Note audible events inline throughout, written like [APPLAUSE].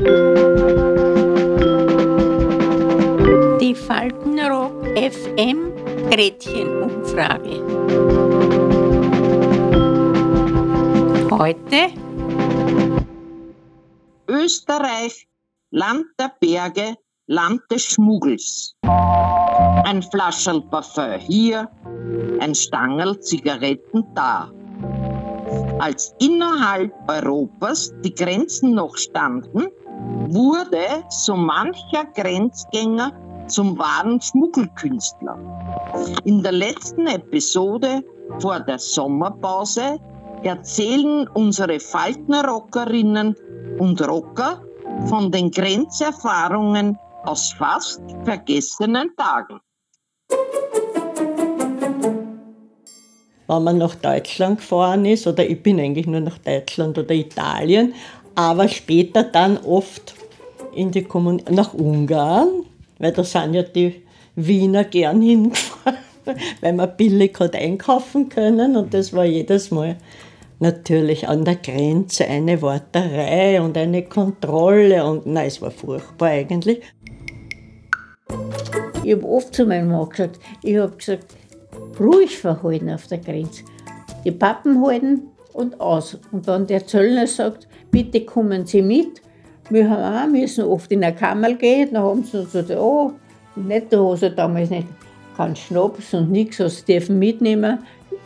Die Faltenrock FM Gretchenumfrage. Heute Österreich, Land der Berge, Land des Schmuggels. Ein Flascherl Parfum hier, ein Stangel Zigaretten da. Als innerhalb Europas die Grenzen noch standen, wurde so mancher Grenzgänger zum wahren Schmuggelkünstler. In der letzten Episode vor der Sommerpause erzählen unsere Faltenrockerinnen und Rocker von den Grenzerfahrungen aus fast vergessenen Tagen. Wenn man nach Deutschland gefahren ist, oder ich bin eigentlich nur nach Deutschland oder Italien, aber später dann oft in die Kommun nach Ungarn, weil da sind ja die Wiener gern hingefahren, [LAUGHS] weil man billig hat einkaufen können und das war jedes Mal natürlich an der Grenze eine Warterei und eine Kontrolle und nein, es war furchtbar eigentlich. Ich habe oft zu meinem Mann gesagt, ich habe gesagt, ruhig verhalten auf der Grenze. Die Pappen halten und aus. Und dann der Zöllner sagt, bitte kommen Sie mit. Wir haben auch müssen oft in eine Kammer gehen, dann haben sie uns gesagt, oh, hast du damals nicht keinen Schnaps und nichts, du dürfen mitnehmen.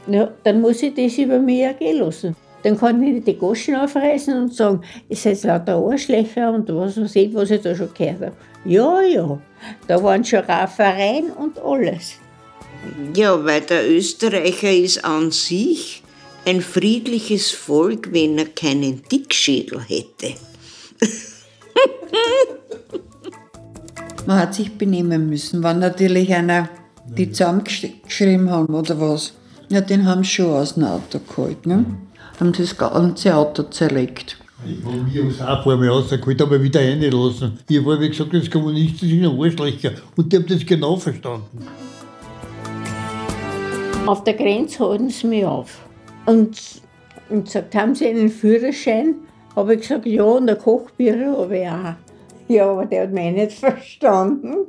Ja, dann muss ich das über mich ergehen lassen. Dann kann ich die Goschen aufreißen und sagen, ihr seid lauter Arschlöcher und was weiß ich, was ich da schon gehört habe. Ja, ja, da waren schon Raffereien und alles. Ja, weil der Österreicher ist an sich ein friedliches Volk, wenn er keinen Dickschädel hätte. [LAUGHS] Man hat sich benehmen müssen. Wenn natürlich einer die zusammengeschrieben haben oder was, ja, den haben sie schon aus dem Auto geholt. Ne? Haben das ganze Auto zerlegt. Ich habe mich auch ein paar Mal rausgeholt, aber wieder reingelassen. Ich habe wie gesagt, das kommunistische Arschlöcher. Und die haben das genau verstanden. Auf der Grenze halten sie mich auf. Und, und gesagt, haben sie einen Führerschein? Habe ich gesagt, ja, und ein Kochbüro habe ich auch. Ja, aber der hat mich nicht [LAUGHS] verstanden.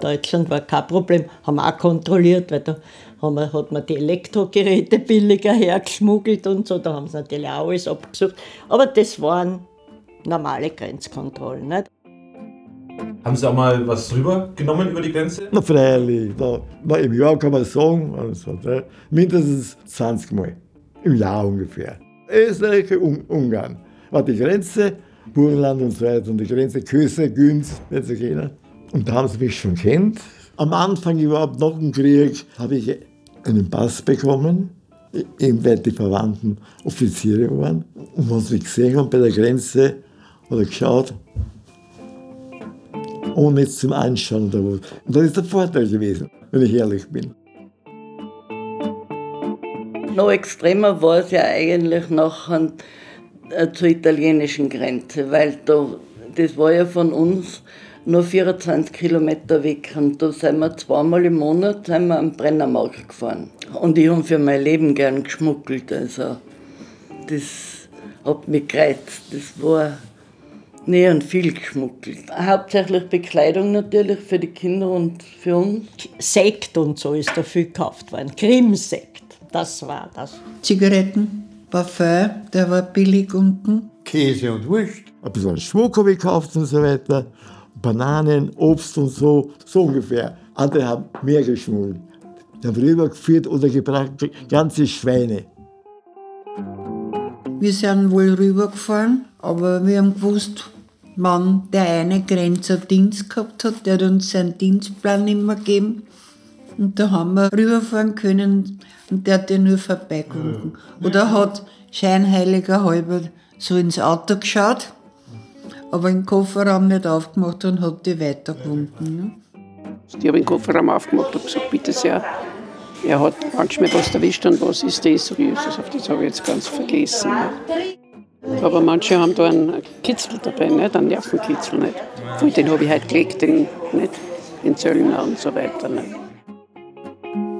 Deutschland war kein Problem, haben wir auch kontrolliert, weil da haben wir, hat man die Elektrogeräte billiger hergeschmuggelt und so, da haben sie natürlich auch alles abgesucht. Aber das waren normale Grenzkontrollen. Nicht? Haben Sie auch mal was drüber genommen über die Grenze? Na freilich, da, na, im Jahr kann man sagen, also, ne, mindestens 20 Mal. Im Jahr ungefähr. Österreich, Un Ungarn. War die Grenze, Burgenland und so weiter, und die Grenze Köse, Günz, nicht so kennen. Und da haben sie mich schon kennt. Am Anfang überhaupt nach dem Krieg habe ich einen Pass bekommen, eben weil die Verwandten Offiziere waren. Und wenn sie mich gesehen haben bei der Grenze, hat er geschaut, ohne jetzt zum Anschauen oder was. Und das ist der Vorteil gewesen, wenn ich ehrlich bin. Noch extremer war es ja eigentlich nachher äh, zur italienischen Grenze, weil da, das war ja von uns nur 24 Kilometer weg. Und da sind wir zweimal im Monat sind wir am Brennermarkt gefahren. Und ich habe für mein Leben gern geschmuggelt. Also das hat mich gereizt. Das war Nee, und viel geschmuggelt. Hauptsächlich Bekleidung natürlich für die Kinder und für uns. Sekt und so ist da viel gekauft worden. Krimsekt, das war das. Zigaretten, Parfum, der war billig unten. Käse und Wurst. Ein bisschen Schmuck habe ich gekauft und so weiter. Bananen, Obst und so, so ungefähr. Andere haben mehr geschmuggelt. Die haben rübergeführt oder gebracht ganze Schweine. Wir sind wohl rübergefahren, aber wir haben gewusst, wann der eine Grenzer Dienst gehabt hat, der hat uns seinen Dienstplan immer gegeben. Und da haben wir rüberfahren können und der hat ja nur vorbeigewunken. Oder hat scheinheiliger halber so ins Auto geschaut, aber den Kofferraum nicht aufgemacht und hat die weitergewunken. Ne? Ich habe den Kofferraum aufgemacht und gesagt, bitte sehr, er hat manchmal was erwischt und was ist das? Jesus, auf das habe ich jetzt ganz vergessen. Ne? Aber manche haben da einen Kitzel dabei, nicht? einen Nervenkitzel. Nicht? Und den habe ich halt gelegt, den, nicht? den Zöllner und so weiter. Nicht?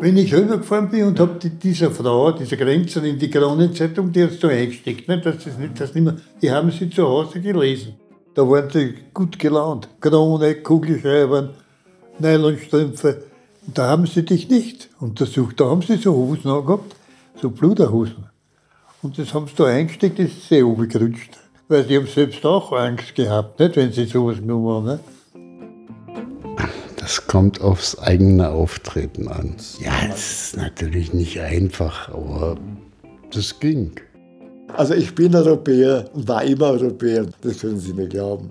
Wenn ich rübergefahren bin und habe die, dieser Frau, dieser Grenzer in die Kronenzeitung, die hat so eingesteckt, ne, dass das nicht, das nicht mehr, die haben sie zu Hause gelesen. Da waren sie gut gelaunt. Krone, Kugelschreiber, Nylonstrümpfe. Und da haben sie dich nicht untersucht. Da haben sie so Hosen angehabt, so Bluderhosen. Und das haben sie da eingesteckt, das ist sehr gerutscht. Weil sie haben selbst auch Angst gehabt, nicht, wenn sie sowas genommen haben. Ne? Das kommt aufs eigene Auftreten an. Ja, es ist natürlich nicht einfach, aber das ging. Also ich bin Europäer und war immer Europäer, das können Sie mir glauben.